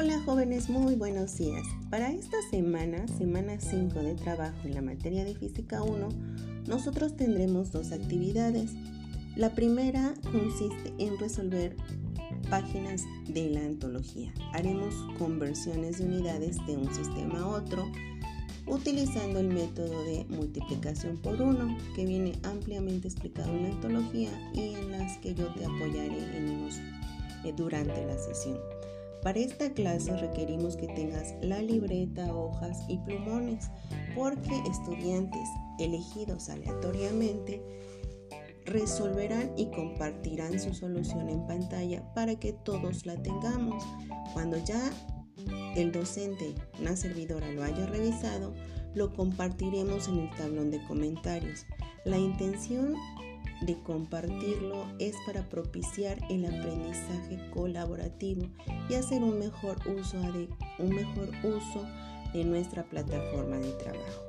Hola jóvenes, muy buenos días. Para esta semana, semana 5 de trabajo en la materia de Física 1, nosotros tendremos dos actividades. La primera consiste en resolver páginas de la antología. Haremos conversiones de unidades de un sistema a otro utilizando el método de multiplicación por 1 que viene ampliamente explicado en la antología y en las que yo te apoyaré en unos, eh, durante la sesión. Para esta clase requerimos que tengas la libreta, hojas y plumones, porque estudiantes elegidos aleatoriamente resolverán y compartirán su solución en pantalla para que todos la tengamos. Cuando ya el docente, una servidora, lo haya revisado, lo compartiremos en el tablón de comentarios. La intención de compartirlo es para propiciar el aprendizaje colaborativo y hacer un mejor uso de, un mejor uso de nuestra plataforma de trabajo.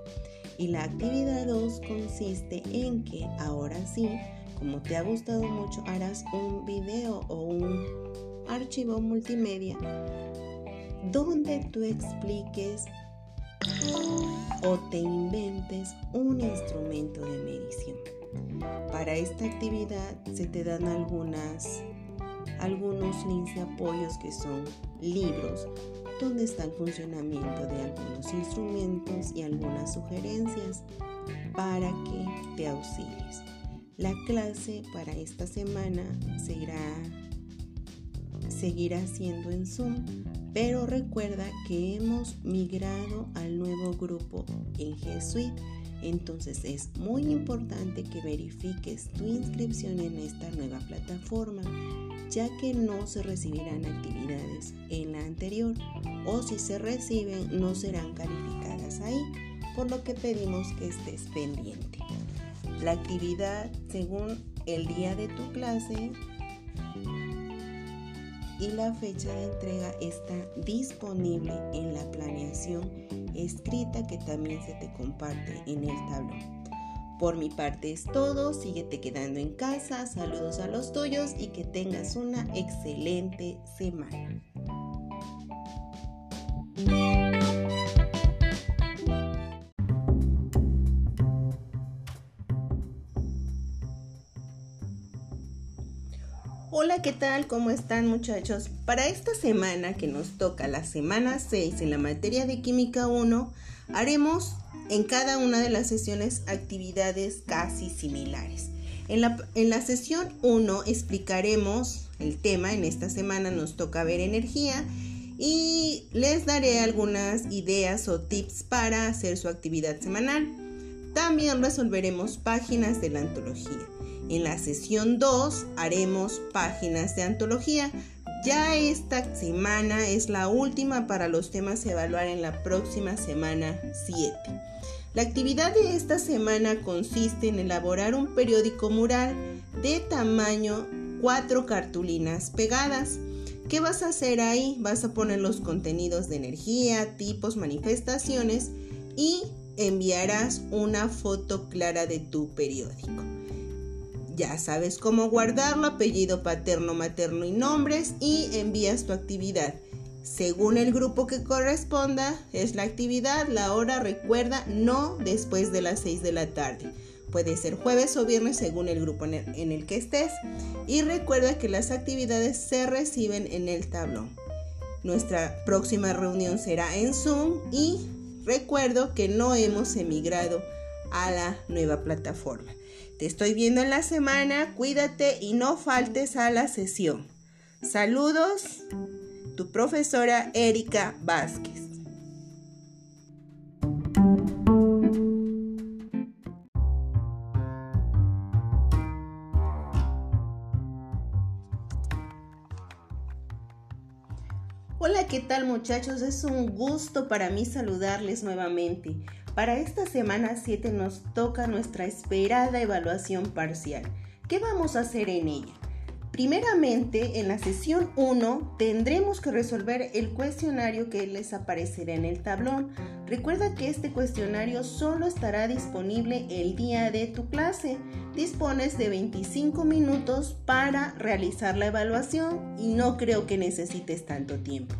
Y la actividad 2 consiste en que ahora sí, como te ha gustado mucho, harás un video o un archivo multimedia donde tú expliques o te inventes un instrumento de medición. Para esta actividad se te dan algunas, algunos links de apoyos que son libros donde está el funcionamiento de algunos instrumentos y algunas sugerencias para que te auxilies. La clase para esta semana seguirá, seguirá siendo en Zoom, pero recuerda que hemos migrado al nuevo grupo en G Suite entonces es muy importante que verifiques tu inscripción en esta nueva plataforma, ya que no se recibirán actividades en la anterior o si se reciben no serán calificadas ahí, por lo que pedimos que estés pendiente. La actividad según el día de tu clase y la fecha de entrega está disponible en la planeación escrita que también se te comparte en el tablón. Por mi parte es todo, síguete quedando en casa, saludos a los tuyos y que tengas una excelente semana. Hola, ¿qué tal? ¿Cómo están muchachos? Para esta semana que nos toca la semana 6 en la materia de Química 1, haremos en cada una de las sesiones actividades casi similares. En la, en la sesión 1 explicaremos el tema, en esta semana nos toca ver energía y les daré algunas ideas o tips para hacer su actividad semanal. También resolveremos páginas de la antología. En la sesión 2 haremos páginas de antología. Ya esta semana es la última para los temas a evaluar en la próxima semana 7. La actividad de esta semana consiste en elaborar un periódico mural de tamaño 4 cartulinas pegadas. ¿Qué vas a hacer ahí? Vas a poner los contenidos de energía, tipos, manifestaciones y enviarás una foto clara de tu periódico. Ya sabes cómo guardarlo, apellido paterno, materno y nombres y envías tu actividad. Según el grupo que corresponda, es la actividad, la hora, recuerda, no después de las 6 de la tarde. Puede ser jueves o viernes según el grupo en el, que estés. Y recuerda que las actividades se reciben en el tablón. Nuestra próxima reunión será en Zoom y recuerdo que no hemos emigrado a la nueva plataforma. Te estoy viendo en la semana, cuídate y no faltes a la sesión. Saludos, tu profesora Erika Vázquez. Hola, ¿qué tal muchachos? Es un gusto para mí saludarles nuevamente. Para esta semana 7 nos toca nuestra esperada evaluación parcial. ¿Qué vamos a hacer en ella? Primeramente, en la sesión 1 tendremos que resolver el cuestionario que les aparecerá en el tablón. Recuerda que este cuestionario solo estará disponible el día de tu clase. Dispones de 25 minutos para realizar la evaluación y no creo que necesites tanto tiempo.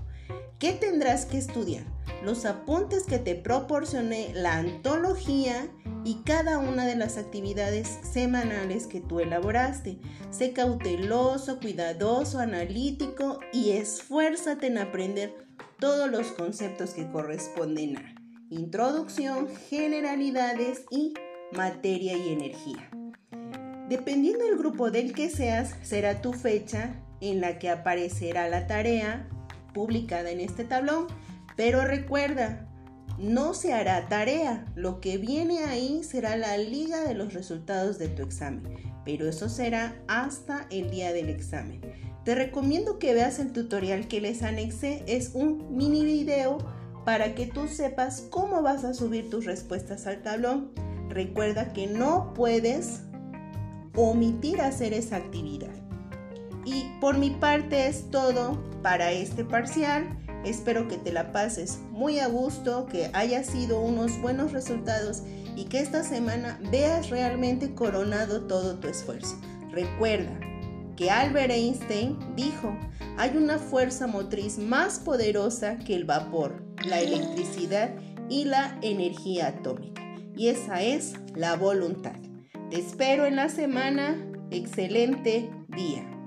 ¿Qué tendrás que estudiar? Los apuntes que te proporcioné, la antología y cada una de las actividades semanales que tú elaboraste. Sé cauteloso, cuidadoso, analítico y esfuérzate en aprender todos los conceptos que corresponden a introducción, generalidades y materia y energía. Dependiendo del grupo del que seas, será tu fecha en la que aparecerá la tarea publicada en este tablón. Pero recuerda, no se hará tarea. Lo que viene ahí será la liga de los resultados de tu examen. Pero eso será hasta el día del examen. Te recomiendo que veas el tutorial que les anexé. Es un mini video para que tú sepas cómo vas a subir tus respuestas al tablón. Recuerda que no puedes omitir hacer esa actividad. Y por mi parte es todo para este parcial. Espero que te la pases muy a gusto, que haya sido unos buenos resultados y que esta semana veas realmente coronado todo tu esfuerzo. Recuerda que Albert Einstein dijo, hay una fuerza motriz más poderosa que el vapor, la electricidad y la energía atómica. Y esa es la voluntad. Te espero en la semana. Excelente día.